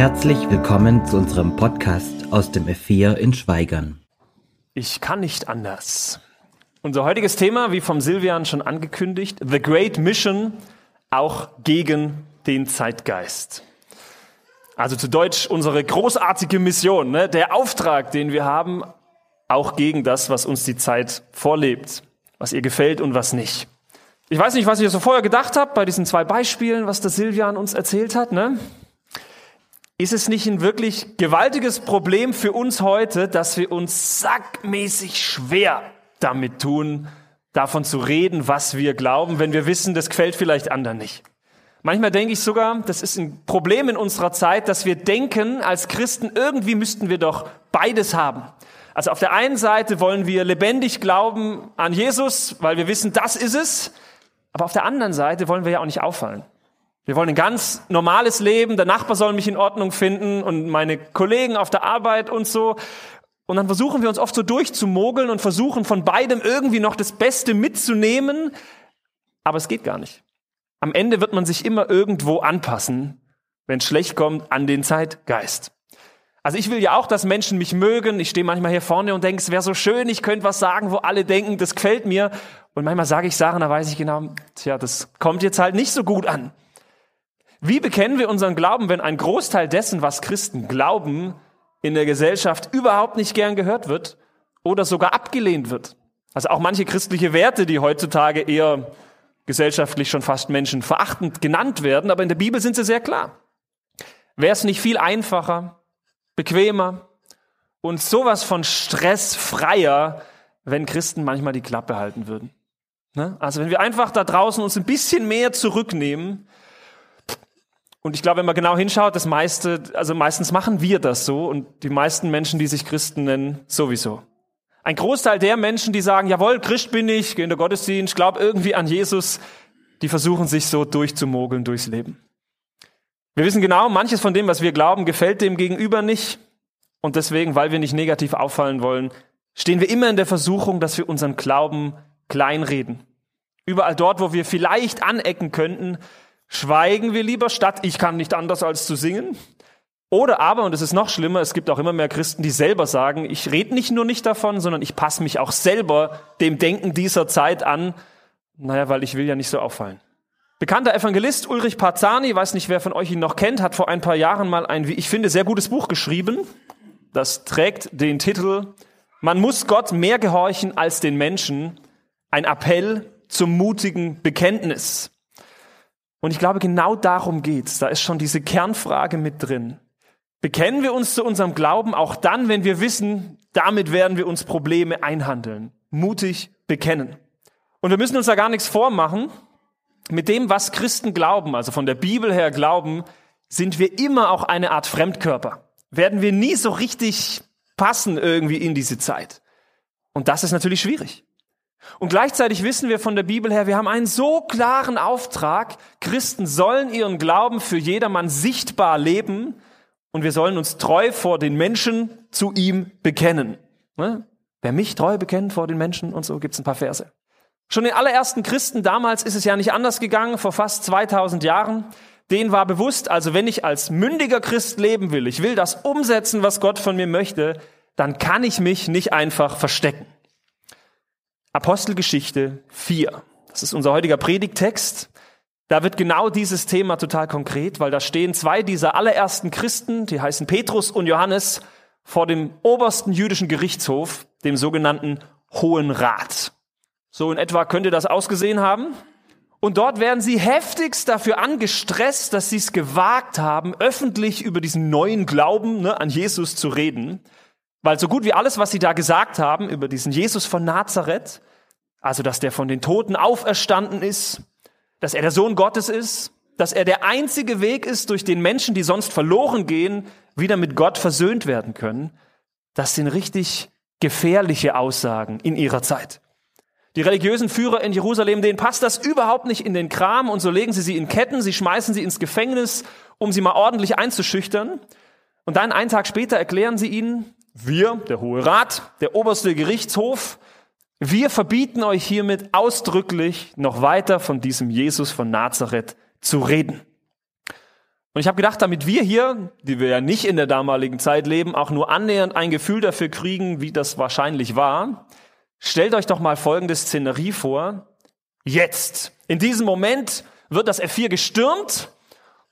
Herzlich willkommen zu unserem Podcast aus dem F4 in Schweigern. Ich kann nicht anders. Unser heutiges Thema, wie vom Silvian schon angekündigt, The Great Mission, auch gegen den Zeitgeist. Also zu Deutsch unsere großartige Mission, ne? der Auftrag, den wir haben, auch gegen das, was uns die Zeit vorlebt, was ihr gefällt und was nicht. Ich weiß nicht, was ihr so vorher gedacht habt bei diesen zwei Beispielen, was der Silvian uns erzählt hat. Ne? Ist es nicht ein wirklich gewaltiges Problem für uns heute, dass wir uns sackmäßig schwer damit tun, davon zu reden, was wir glauben, wenn wir wissen, das gefällt vielleicht anderen nicht? Manchmal denke ich sogar, das ist ein Problem in unserer Zeit, dass wir denken, als Christen, irgendwie müssten wir doch beides haben. Also auf der einen Seite wollen wir lebendig glauben an Jesus, weil wir wissen, das ist es. Aber auf der anderen Seite wollen wir ja auch nicht auffallen. Wir wollen ein ganz normales Leben, der Nachbar soll mich in Ordnung finden und meine Kollegen auf der Arbeit und so. Und dann versuchen wir uns oft so durchzumogeln und versuchen von beidem irgendwie noch das Beste mitzunehmen. Aber es geht gar nicht. Am Ende wird man sich immer irgendwo anpassen, wenn es schlecht kommt, an den Zeitgeist. Also ich will ja auch, dass Menschen mich mögen. Ich stehe manchmal hier vorne und denke, es wäre so schön, ich könnte was sagen, wo alle denken, das gefällt mir. Und manchmal sage ich Sachen, da weiß ich genau, tja, das kommt jetzt halt nicht so gut an. Wie bekennen wir unseren Glauben, wenn ein Großteil dessen, was Christen glauben, in der Gesellschaft überhaupt nicht gern gehört wird oder sogar abgelehnt wird? Also auch manche christliche Werte, die heutzutage eher gesellschaftlich schon fast menschenverachtend genannt werden, aber in der Bibel sind sie sehr klar. Wäre es nicht viel einfacher, bequemer und sowas von stressfreier, wenn Christen manchmal die Klappe halten würden? Ne? Also wenn wir einfach da draußen uns ein bisschen mehr zurücknehmen, und ich glaube, wenn man genau hinschaut, das meiste, also meistens machen wir das so und die meisten Menschen, die sich Christen nennen, sowieso. Ein Großteil der Menschen, die sagen, jawohl, Christ bin ich, gehe in den Gottesdienst, glaube irgendwie an Jesus, die versuchen sich so durchzumogeln durchs Leben. Wir wissen genau, manches von dem, was wir glauben, gefällt dem Gegenüber nicht. Und deswegen, weil wir nicht negativ auffallen wollen, stehen wir immer in der Versuchung, dass wir unseren Glauben kleinreden. Überall dort, wo wir vielleicht anecken könnten, Schweigen wir lieber statt ich kann nicht anders als zu singen? Oder aber, und es ist noch schlimmer, es gibt auch immer mehr Christen, die selber sagen, ich rede nicht nur nicht davon, sondern ich passe mich auch selber dem Denken dieser Zeit an. Naja, weil ich will ja nicht so auffallen. Bekannter Evangelist Ulrich Parzani, weiß nicht, wer von euch ihn noch kennt, hat vor ein paar Jahren mal ein, wie ich finde, sehr gutes Buch geschrieben. Das trägt den Titel Man muss Gott mehr gehorchen als den Menschen. Ein Appell zum mutigen Bekenntnis. Und ich glaube, genau darum geht's. Da ist schon diese Kernfrage mit drin. Bekennen wir uns zu unserem Glauben auch dann, wenn wir wissen, damit werden wir uns Probleme einhandeln. Mutig bekennen. Und wir müssen uns da gar nichts vormachen. Mit dem, was Christen glauben, also von der Bibel her glauben, sind wir immer auch eine Art Fremdkörper. Werden wir nie so richtig passen irgendwie in diese Zeit. Und das ist natürlich schwierig. Und gleichzeitig wissen wir von der Bibel her, wir haben einen so klaren Auftrag, Christen sollen ihren Glauben für jedermann sichtbar leben und wir sollen uns treu vor den Menschen zu ihm bekennen. Ne? Wer mich treu bekennt vor den Menschen und so gibt's ein paar Verse. Schon den allerersten Christen damals ist es ja nicht anders gegangen, vor fast 2000 Jahren. Denen war bewusst, also wenn ich als mündiger Christ leben will, ich will das umsetzen, was Gott von mir möchte, dann kann ich mich nicht einfach verstecken. Apostelgeschichte 4. Das ist unser heutiger Predigtext. Da wird genau dieses Thema total konkret, weil da stehen zwei dieser allerersten Christen, die heißen Petrus und Johannes, vor dem obersten jüdischen Gerichtshof, dem sogenannten Hohen Rat. So in etwa könnte das ausgesehen haben. Und dort werden sie heftigst dafür angestresst, dass sie es gewagt haben, öffentlich über diesen neuen Glauben ne, an Jesus zu reden. Weil so gut wie alles, was sie da gesagt haben über diesen Jesus von Nazareth, also dass der von den Toten auferstanden ist, dass er der Sohn Gottes ist, dass er der einzige Weg ist, durch den Menschen, die sonst verloren gehen, wieder mit Gott versöhnt werden können, das sind richtig gefährliche Aussagen in ihrer Zeit. Die religiösen Führer in Jerusalem, denen passt das überhaupt nicht in den Kram und so legen sie sie in Ketten, sie schmeißen sie ins Gefängnis, um sie mal ordentlich einzuschüchtern. Und dann einen Tag später erklären sie ihnen, wir, der Hohe Rat, der oberste Gerichtshof, wir verbieten euch hiermit ausdrücklich noch weiter von diesem Jesus von Nazareth zu reden. Und ich habe gedacht, damit wir hier, die wir ja nicht in der damaligen Zeit leben, auch nur annähernd ein Gefühl dafür kriegen, wie das wahrscheinlich war, stellt euch doch mal folgende Szenerie vor. Jetzt, in diesem Moment, wird das F4 gestürmt.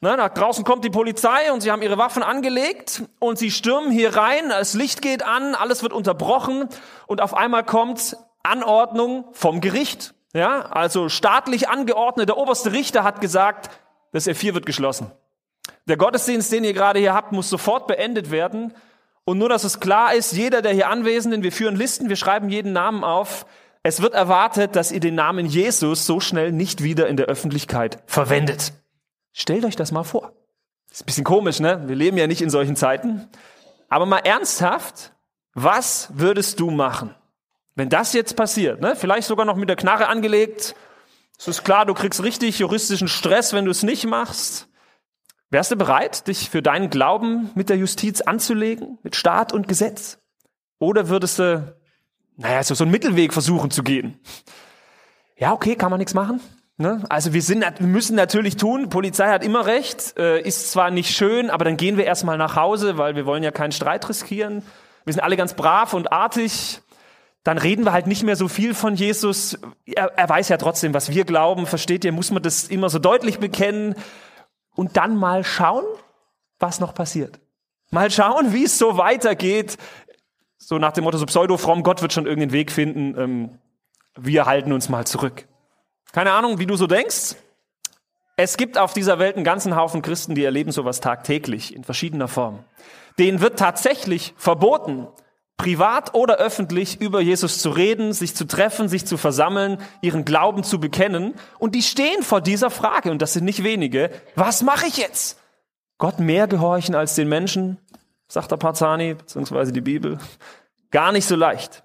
Ne, nach draußen kommt die Polizei und sie haben ihre Waffen angelegt und sie stürmen hier rein. Das Licht geht an, alles wird unterbrochen und auf einmal kommt Anordnung vom Gericht. Ja, also staatlich angeordnet. Der oberste Richter hat gesagt, das F4 wird geschlossen. Der Gottesdienst, den ihr gerade hier habt, muss sofort beendet werden. Und nur, dass es klar ist, jeder der hier Anwesenden, wir führen Listen, wir schreiben jeden Namen auf. Es wird erwartet, dass ihr den Namen Jesus so schnell nicht wieder in der Öffentlichkeit verwendet. Stellt euch das mal vor. Ist ein bisschen komisch, ne? Wir leben ja nicht in solchen Zeiten. Aber mal ernsthaft, was würdest du machen, wenn das jetzt passiert? Ne? Vielleicht sogar noch mit der Knarre angelegt. Es ist klar, du kriegst richtig juristischen Stress, wenn du es nicht machst. Wärst du bereit, dich für deinen Glauben mit der Justiz anzulegen, mit Staat und Gesetz? Oder würdest du, naja, so, einen Mittelweg versuchen zu gehen? Ja, okay, kann man nichts machen. Ne? Also wir, sind, wir müssen natürlich tun, Polizei hat immer recht, äh, ist zwar nicht schön, aber dann gehen wir erstmal nach Hause, weil wir wollen ja keinen Streit riskieren. Wir sind alle ganz brav und artig. Dann reden wir halt nicht mehr so viel von Jesus. Er, er weiß ja trotzdem, was wir glauben. Versteht ihr, muss man das immer so deutlich bekennen und dann mal schauen, was noch passiert. Mal schauen, wie es so weitergeht. So nach dem Motto, so pseudo-fromm, Gott wird schon irgendeinen Weg finden. Ähm, wir halten uns mal zurück. Keine Ahnung, wie du so denkst. Es gibt auf dieser Welt einen ganzen Haufen Christen, die erleben sowas tagtäglich in verschiedener Form. Denen wird tatsächlich verboten, privat oder öffentlich über Jesus zu reden, sich zu treffen, sich zu versammeln, ihren Glauben zu bekennen. Und die stehen vor dieser Frage, und das sind nicht wenige, was mache ich jetzt? Gott mehr gehorchen als den Menschen, sagt der Parzani, beziehungsweise die Bibel. Gar nicht so leicht.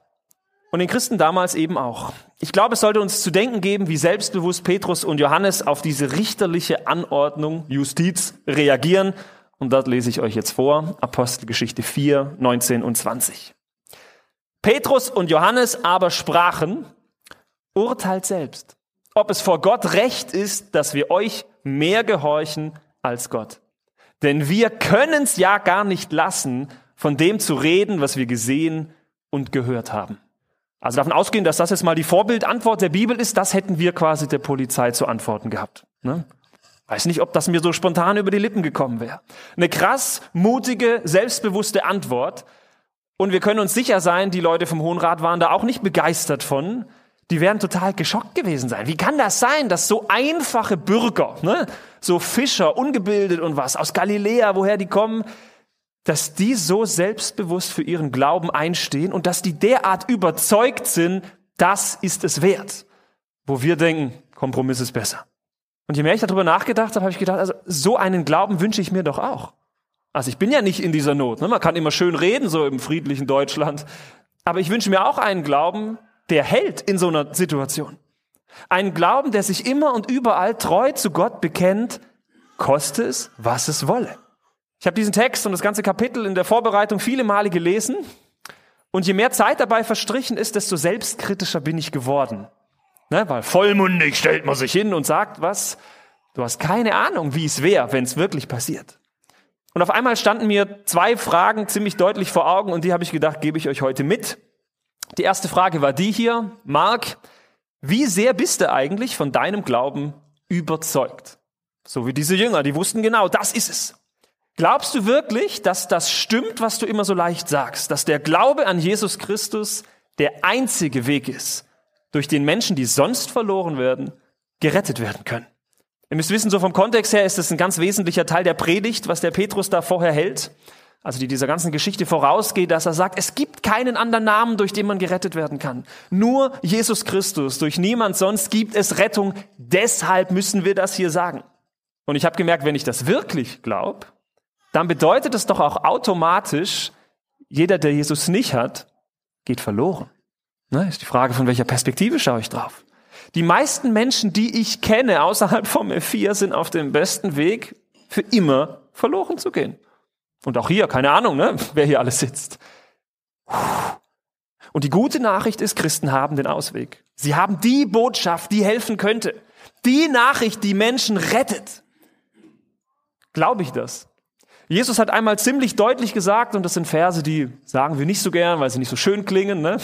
Und den Christen damals eben auch. Ich glaube, es sollte uns zu denken geben, wie selbstbewusst Petrus und Johannes auf diese richterliche Anordnung, Justiz, reagieren. Und dort lese ich euch jetzt vor, Apostelgeschichte 4, 19 und 20. Petrus und Johannes aber sprachen, urteilt selbst, ob es vor Gott recht ist, dass wir euch mehr gehorchen als Gott. Denn wir können es ja gar nicht lassen, von dem zu reden, was wir gesehen und gehört haben. Also davon ausgehen, dass das jetzt mal die Vorbildantwort der Bibel ist, das hätten wir quasi der Polizei zu antworten gehabt. Ne? Weiß nicht, ob das mir so spontan über die Lippen gekommen wäre. Eine krass mutige, selbstbewusste Antwort, und wir können uns sicher sein, die Leute vom Hohen Rat waren da auch nicht begeistert von. Die werden total geschockt gewesen sein. Wie kann das sein, dass so einfache Bürger, ne, so Fischer, ungebildet und was, aus Galiläa, woher die kommen, dass die so selbstbewusst für ihren Glauben einstehen und dass die derart überzeugt sind, das ist es wert. Wo wir denken, Kompromiss ist besser. Und je mehr ich darüber nachgedacht habe, habe ich gedacht, also so einen Glauben wünsche ich mir doch auch. Also ich bin ja nicht in dieser Not. Ne? Man kann immer schön reden, so im friedlichen Deutschland. Aber ich wünsche mir auch einen Glauben, der hält in so einer Situation. Einen Glauben, der sich immer und überall treu zu Gott bekennt, koste es, was es wolle. Ich habe diesen Text und das ganze Kapitel in der Vorbereitung viele Male gelesen. Und je mehr Zeit dabei verstrichen ist, desto selbstkritischer bin ich geworden. Ne? Weil vollmundig stellt man sich hin und sagt was. Du hast keine Ahnung, wie es wäre, wenn es wirklich passiert. Und auf einmal standen mir zwei Fragen ziemlich deutlich vor Augen und die habe ich gedacht, gebe ich euch heute mit. Die erste Frage war die hier. Mark, wie sehr bist du eigentlich von deinem Glauben überzeugt? So wie diese Jünger, die wussten genau, das ist es. Glaubst du wirklich, dass das stimmt, was du immer so leicht sagst, dass der Glaube an Jesus Christus der einzige Weg ist, durch den Menschen, die sonst verloren werden, gerettet werden können? Ihr müsst wissen, so vom Kontext her ist das ein ganz wesentlicher Teil der Predigt, was der Petrus da vorher hält. Also die dieser ganzen Geschichte vorausgeht, dass er sagt, es gibt keinen anderen Namen, durch den man gerettet werden kann. Nur Jesus Christus, durch niemand sonst gibt es Rettung. Deshalb müssen wir das hier sagen. Und ich habe gemerkt, wenn ich das wirklich glaube, dann bedeutet es doch auch automatisch, jeder, der Jesus nicht hat, geht verloren. Ne? Ist die Frage, von welcher Perspektive schaue ich drauf? Die meisten Menschen, die ich kenne außerhalb vom F4, sind auf dem besten Weg, für immer verloren zu gehen. Und auch hier, keine Ahnung, ne, wer hier alles sitzt. Und die gute Nachricht ist, Christen haben den Ausweg. Sie haben die Botschaft, die helfen könnte. Die Nachricht, die Menschen rettet. Glaube ich das? Jesus hat einmal ziemlich deutlich gesagt, und das sind Verse, die sagen wir nicht so gern, weil sie nicht so schön klingen, ne?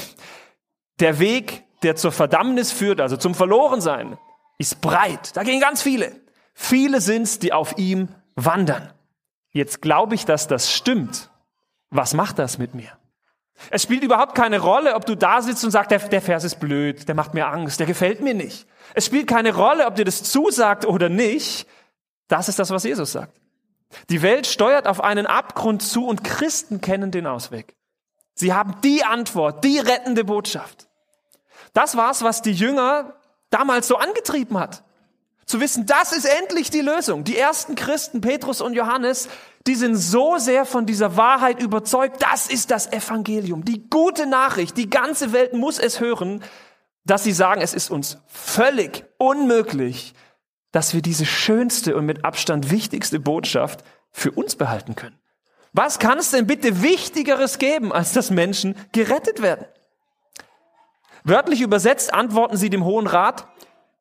Der Weg, der zur Verdammnis führt, also zum Verlorensein, ist breit. Da gehen ganz viele. Viele sind's, die auf ihm wandern. Jetzt glaube ich, dass das stimmt. Was macht das mit mir? Es spielt überhaupt keine Rolle, ob du da sitzt und sagst, der, der Vers ist blöd, der macht mir Angst, der gefällt mir nicht. Es spielt keine Rolle, ob dir das zusagt oder nicht. Das ist das, was Jesus sagt. Die Welt steuert auf einen Abgrund zu und Christen kennen den Ausweg. Sie haben die Antwort, die rettende Botschaft. Das war's, was die Jünger damals so angetrieben hat. Zu wissen, das ist endlich die Lösung. Die ersten Christen, Petrus und Johannes, die sind so sehr von dieser Wahrheit überzeugt, das ist das Evangelium, die gute Nachricht, die ganze Welt muss es hören, dass sie sagen, es ist uns völlig unmöglich, dass wir diese schönste und mit Abstand wichtigste Botschaft für uns behalten können. Was kann es denn bitte Wichtigeres geben, als dass Menschen gerettet werden? Wörtlich übersetzt antworten sie dem Hohen Rat,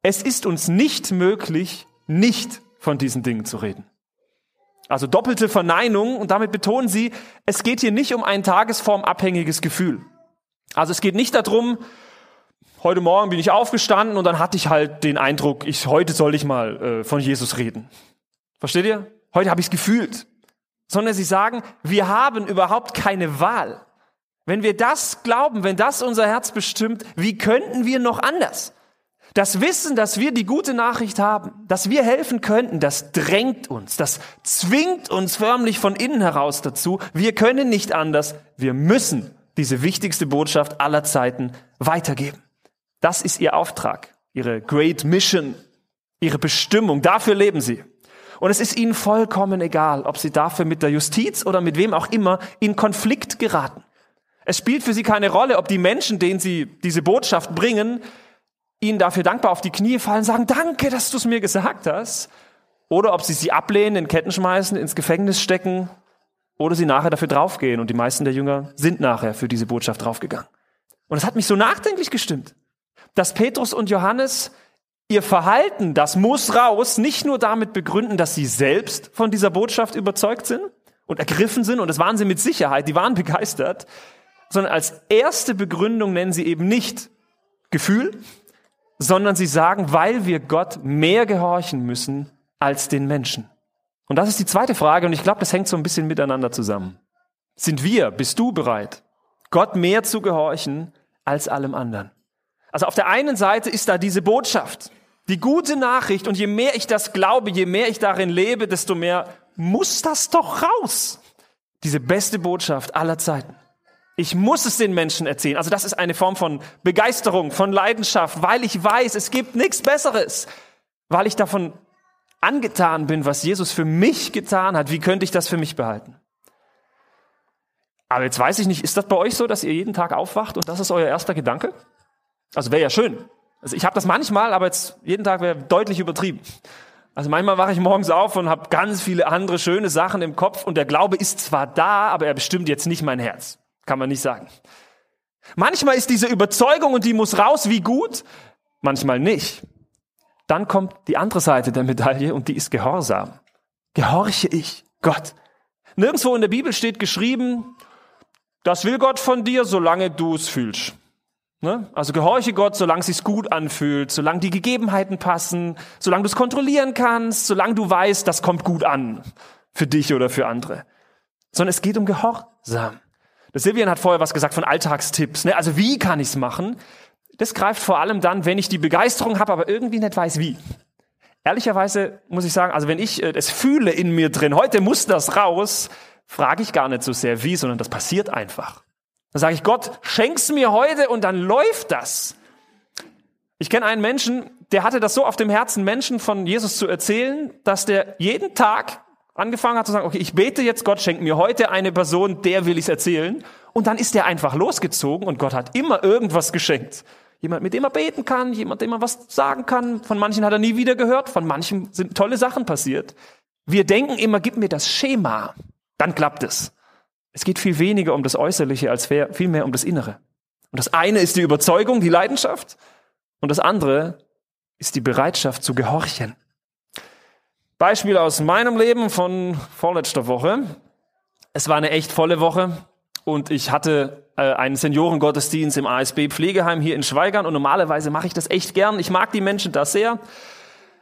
es ist uns nicht möglich, nicht von diesen Dingen zu reden. Also doppelte Verneinung und damit betonen sie, es geht hier nicht um ein tagesformabhängiges Gefühl. Also es geht nicht darum, heute Morgen bin ich aufgestanden und dann hatte ich halt den Eindruck, ich heute soll ich mal äh, von Jesus reden. Versteht ihr? Heute habe ich es gefühlt. Sondern sie sagen, wir haben überhaupt keine Wahl. Wenn wir das glauben, wenn das unser Herz bestimmt, wie könnten wir noch anders? Das Wissen, dass wir die gute Nachricht haben, dass wir helfen könnten, das drängt uns, das zwingt uns förmlich von innen heraus dazu. Wir können nicht anders, wir müssen diese wichtigste Botschaft aller Zeiten weitergeben. Das ist ihr Auftrag, ihre Great Mission, ihre Bestimmung. Dafür leben sie. Und es ist ihnen vollkommen egal, ob sie dafür mit der Justiz oder mit wem auch immer in Konflikt geraten. Es spielt für sie keine Rolle, ob die Menschen, denen sie diese Botschaft bringen, ihnen dafür dankbar auf die Knie fallen, sagen, danke, dass du es mir gesagt hast. Oder ob sie sie ablehnen, in Ketten schmeißen, ins Gefängnis stecken oder sie nachher dafür draufgehen. Und die meisten der Jünger sind nachher für diese Botschaft draufgegangen. Und es hat mich so nachdenklich gestimmt dass Petrus und Johannes ihr Verhalten, das muss raus, nicht nur damit begründen, dass sie selbst von dieser Botschaft überzeugt sind und ergriffen sind, und das waren sie mit Sicherheit, die waren begeistert, sondern als erste Begründung nennen sie eben nicht Gefühl, sondern sie sagen, weil wir Gott mehr gehorchen müssen als den Menschen. Und das ist die zweite Frage, und ich glaube, das hängt so ein bisschen miteinander zusammen. Sind wir, bist du bereit, Gott mehr zu gehorchen als allem anderen? Also auf der einen Seite ist da diese Botschaft, die gute Nachricht und je mehr ich das glaube, je mehr ich darin lebe, desto mehr muss das doch raus. Diese beste Botschaft aller Zeiten. Ich muss es den Menschen erzählen. Also das ist eine Form von Begeisterung, von Leidenschaft, weil ich weiß, es gibt nichts Besseres, weil ich davon angetan bin, was Jesus für mich getan hat. Wie könnte ich das für mich behalten? Aber jetzt weiß ich nicht, ist das bei euch so, dass ihr jeden Tag aufwacht und das ist euer erster Gedanke? Also wäre ja schön. Also ich habe das manchmal, aber jetzt jeden Tag wäre deutlich übertrieben. Also manchmal wache ich morgens auf und habe ganz viele andere schöne Sachen im Kopf und der Glaube ist zwar da, aber er bestimmt jetzt nicht mein Herz. Kann man nicht sagen. Manchmal ist diese Überzeugung und die muss raus wie gut, manchmal nicht. Dann kommt die andere Seite der Medaille und die ist Gehorsam. Gehorche ich Gott. Nirgendwo in der Bibel steht geschrieben, das will Gott von dir, solange du es fühlst. Ne? Also gehorche Gott, solange es sich gut anfühlt, solange die Gegebenheiten passen, solange du es kontrollieren kannst, solange du weißt, das kommt gut an für dich oder für andere. Sondern es geht um Gehorsam. Der Silvian hat vorher was gesagt von Alltagstipps. Ne? Also wie kann ich es machen? Das greift vor allem dann, wenn ich die Begeisterung habe, aber irgendwie nicht weiß wie. Ehrlicherweise muss ich sagen, also wenn ich äh, es fühle in mir drin, heute muss das raus, frage ich gar nicht so sehr wie, sondern das passiert einfach. Dann sage ich, Gott, schenk's mir heute und dann läuft das. Ich kenne einen Menschen, der hatte das so auf dem Herzen, Menschen von Jesus zu erzählen, dass der jeden Tag angefangen hat zu sagen, okay, ich bete jetzt, Gott schenkt mir heute eine Person, der will ich's erzählen. Und dann ist er einfach losgezogen und Gott hat immer irgendwas geschenkt. Jemand, mit dem er beten kann, jemand, dem er was sagen kann. Von manchen hat er nie wieder gehört, von manchen sind tolle Sachen passiert. Wir denken immer, gib mir das Schema, dann klappt es. Es geht viel weniger um das Äußerliche als vielmehr um das Innere. Und das eine ist die Überzeugung, die Leidenschaft, und das andere ist die Bereitschaft zu gehorchen. Beispiel aus meinem Leben von vorletzter Woche. Es war eine echt volle Woche und ich hatte äh, einen Seniorengottesdienst im ASB Pflegeheim hier in Schweigern und normalerweise mache ich das echt gern. Ich mag die Menschen da sehr.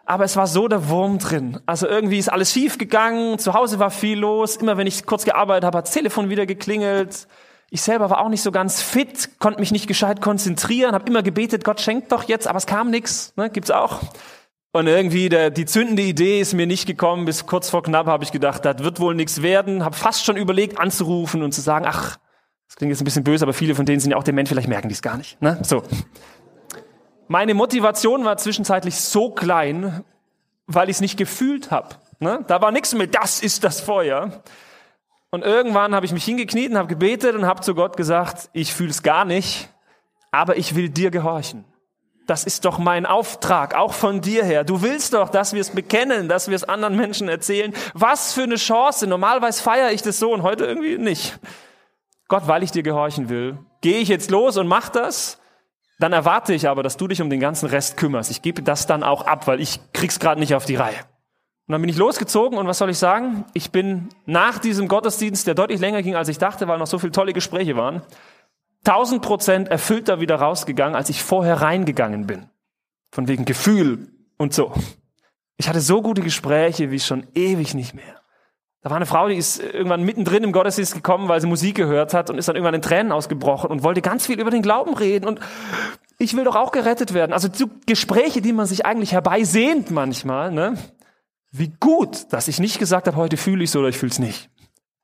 Aber es war so der Wurm drin. Also irgendwie ist alles schief gegangen, zu Hause war viel los. Immer wenn ich kurz gearbeitet habe, hat das Telefon wieder geklingelt. Ich selber war auch nicht so ganz fit, konnte mich nicht gescheit konzentrieren, habe immer gebetet, Gott schenkt doch jetzt, aber es kam nichts. Ne? Gibt's auch. Und irgendwie der, die zündende Idee ist mir nicht gekommen. Bis kurz vor knapp habe ich gedacht, das wird wohl nichts werden. Habe fast schon überlegt, anzurufen und zu sagen, ach, das klingt jetzt ein bisschen böse, aber viele von denen sind ja auch dement, vielleicht merken die es gar nicht. Ne? So. Meine Motivation war zwischenzeitlich so klein, weil ich es nicht gefühlt habe. Ne? Da war nichts mehr, das ist das Feuer. Und irgendwann habe ich mich hingekniet und habe gebetet und habe zu Gott gesagt, ich fühle es gar nicht, aber ich will dir gehorchen. Das ist doch mein Auftrag, auch von dir her. Du willst doch, dass wir es bekennen, dass wir es anderen Menschen erzählen. Was für eine Chance. Normalerweise feiere ich das so und heute irgendwie nicht. Gott, weil ich dir gehorchen will, gehe ich jetzt los und mach das. Dann erwarte ich aber, dass du dich um den ganzen Rest kümmerst. Ich gebe das dann auch ab, weil ich krieg's gerade nicht auf die Reihe. Und dann bin ich losgezogen und was soll ich sagen? Ich bin nach diesem Gottesdienst, der deutlich länger ging, als ich dachte, weil noch so viele tolle Gespräche waren, tausend Prozent erfüllter wieder rausgegangen, als ich vorher reingegangen bin. Von wegen Gefühl und so. Ich hatte so gute Gespräche wie schon ewig nicht mehr. Da war eine Frau, die ist irgendwann mittendrin im Gottesdienst gekommen, weil sie Musik gehört hat und ist dann irgendwann in Tränen ausgebrochen und wollte ganz viel über den Glauben reden und ich will doch auch gerettet werden. Also so Gespräche, die man sich eigentlich herbeisehnt manchmal, ne? Wie gut, dass ich nicht gesagt habe, heute fühle ich so oder ich fühle es nicht,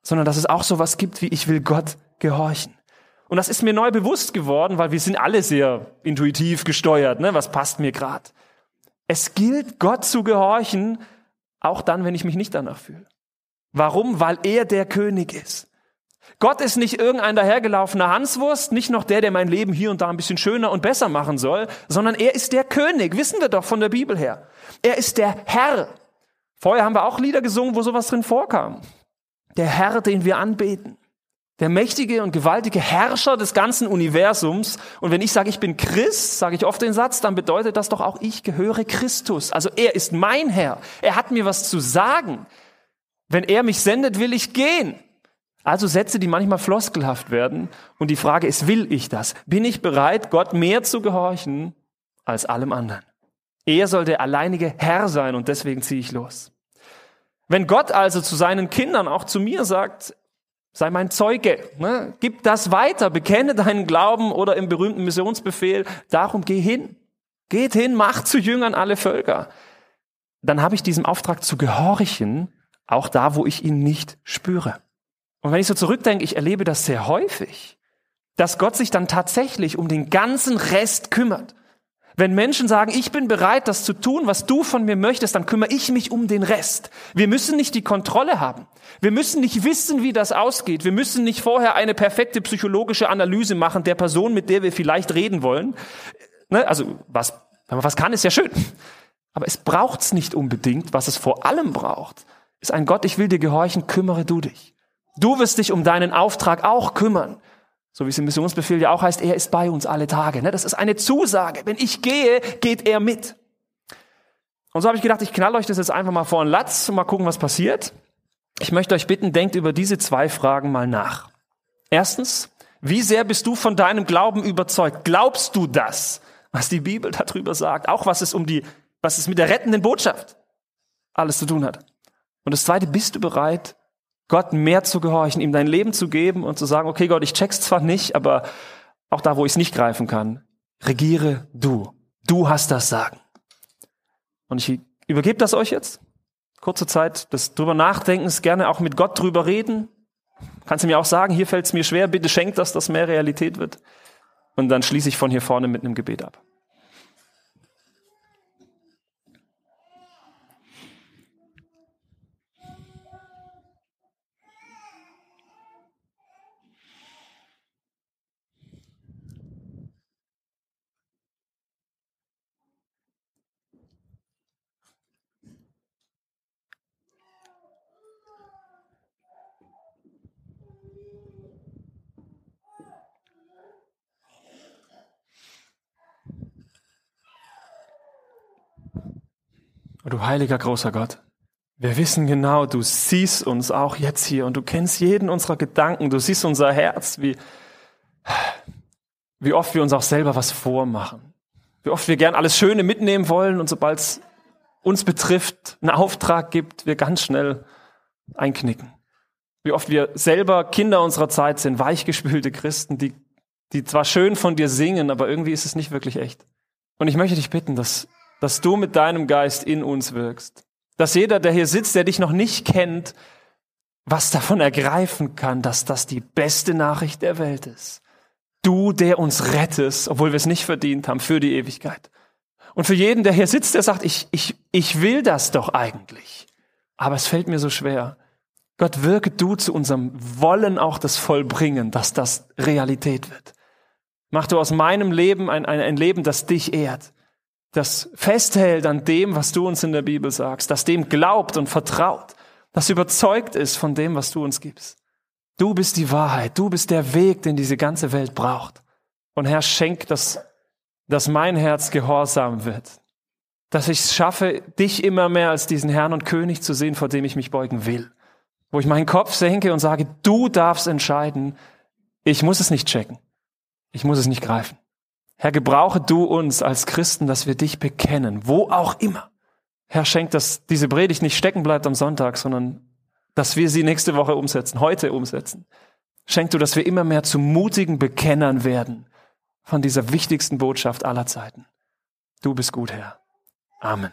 sondern dass es auch so was gibt wie ich will Gott gehorchen. Und das ist mir neu bewusst geworden, weil wir sind alle sehr intuitiv gesteuert. Ne? Was passt mir gerade? Es gilt, Gott zu gehorchen, auch dann, wenn ich mich nicht danach fühle. Warum? Weil er der König ist. Gott ist nicht irgendein dahergelaufener Hanswurst, nicht noch der, der mein Leben hier und da ein bisschen schöner und besser machen soll, sondern er ist der König, wissen wir doch von der Bibel her. Er ist der Herr. Vorher haben wir auch Lieder gesungen, wo sowas drin vorkam. Der Herr, den wir anbeten der mächtige und gewaltige Herrscher des ganzen Universums. Und wenn ich sage, ich bin Christ, sage ich oft den Satz, dann bedeutet das doch auch, ich gehöre Christus. Also er ist mein Herr. Er hat mir was zu sagen. Wenn er mich sendet, will ich gehen. Also Sätze, die manchmal floskelhaft werden. Und die Frage ist, will ich das? Bin ich bereit, Gott mehr zu gehorchen als allem anderen? Er soll der alleinige Herr sein und deswegen ziehe ich los. Wenn Gott also zu seinen Kindern, auch zu mir sagt, Sei mein Zeuge. Ne? Gib das weiter. Bekenne deinen Glauben oder im berühmten Missionsbefehl. Darum geh hin. Geht hin, macht zu Jüngern alle Völker. Dann habe ich diesem Auftrag zu gehorchen, auch da, wo ich ihn nicht spüre. Und wenn ich so zurückdenke, ich erlebe das sehr häufig, dass Gott sich dann tatsächlich um den ganzen Rest kümmert. Wenn Menschen sagen, ich bin bereit, das zu tun, was du von mir möchtest, dann kümmere ich mich um den Rest. Wir müssen nicht die Kontrolle haben. Wir müssen nicht wissen, wie das ausgeht. Wir müssen nicht vorher eine perfekte psychologische Analyse machen der Person, mit der wir vielleicht reden wollen. Ne? Also, was, wenn man was kann, ist ja schön. Aber es braucht's nicht unbedingt. Was es vor allem braucht, ist ein Gott, ich will dir gehorchen, kümmere du dich. Du wirst dich um deinen Auftrag auch kümmern. So wie es im Missionsbefehl ja auch heißt, er ist bei uns alle Tage. Ne? Das ist eine Zusage. Wenn ich gehe, geht er mit. Und so habe ich gedacht, ich knall euch das jetzt einfach mal vor den Latz und mal gucken, was passiert. Ich möchte euch bitten, denkt über diese zwei Fragen mal nach. Erstens, wie sehr bist du von deinem Glauben überzeugt? Glaubst du das, was die Bibel darüber sagt? Auch was es um die, was es mit der rettenden Botschaft alles zu tun hat. Und das zweite, bist du bereit, Gott mehr zu gehorchen, ihm dein Leben zu geben und zu sagen, okay Gott, ich check's zwar nicht, aber auch da, wo ich es nicht greifen kann, regiere du. Du hast das Sagen. Und ich übergebe das euch jetzt. Kurze Zeit des drüber Nachdenkens, gerne auch mit Gott drüber reden. Kannst du mir auch sagen, hier fällt es mir schwer, bitte schenkt, dass das mehr Realität wird. Und dann schließe ich von hier vorne mit einem Gebet ab. Du heiliger großer Gott, Wir wissen genau, du siehst uns auch jetzt hier und du kennst jeden unserer Gedanken, du siehst unser Herz, wie, wie oft wir uns auch selber was vormachen. Wie oft wir gern alles Schöne mitnehmen wollen und sobald es uns betrifft, einen Auftrag gibt, wir ganz schnell einknicken. Wie oft wir selber Kinder unserer Zeit sind, weichgespülte Christen, die, die zwar schön von dir singen, aber irgendwie ist es nicht wirklich echt. Und ich möchte dich bitten, dass, dass du mit deinem Geist in uns wirkst. Dass jeder, der hier sitzt, der dich noch nicht kennt, was davon ergreifen kann, dass das die beste Nachricht der Welt ist. Du, der uns rettest, obwohl wir es nicht verdient haben, für die Ewigkeit. Und für jeden, der hier sitzt, der sagt, ich, ich, ich will das doch eigentlich. Aber es fällt mir so schwer. Gott, wirke du zu unserem Wollen auch das Vollbringen, dass das Realität wird. Mach du aus meinem Leben ein, ein, ein Leben, das dich ehrt, das festhält an dem, was du uns in der Bibel sagst, das dem glaubt und vertraut, das überzeugt ist von dem, was du uns gibst. Du bist die Wahrheit, du bist der Weg, den diese ganze Welt braucht. Und Herr, schenk, dass, dass mein Herz gehorsam wird, dass ich es schaffe, dich immer mehr als diesen Herrn und König zu sehen, vor dem ich mich beugen will. Wo ich meinen Kopf senke und sage, du darfst entscheiden, ich muss es nicht checken, ich muss es nicht greifen. Herr, gebrauche du uns als Christen, dass wir dich bekennen, wo auch immer. Herr, schenk, dass diese Predigt nicht stecken bleibt am Sonntag, sondern dass wir sie nächste Woche umsetzen, heute umsetzen. Schenk du, dass wir immer mehr zu mutigen Bekennern werden von dieser wichtigsten Botschaft aller Zeiten. Du bist gut, Herr. Amen.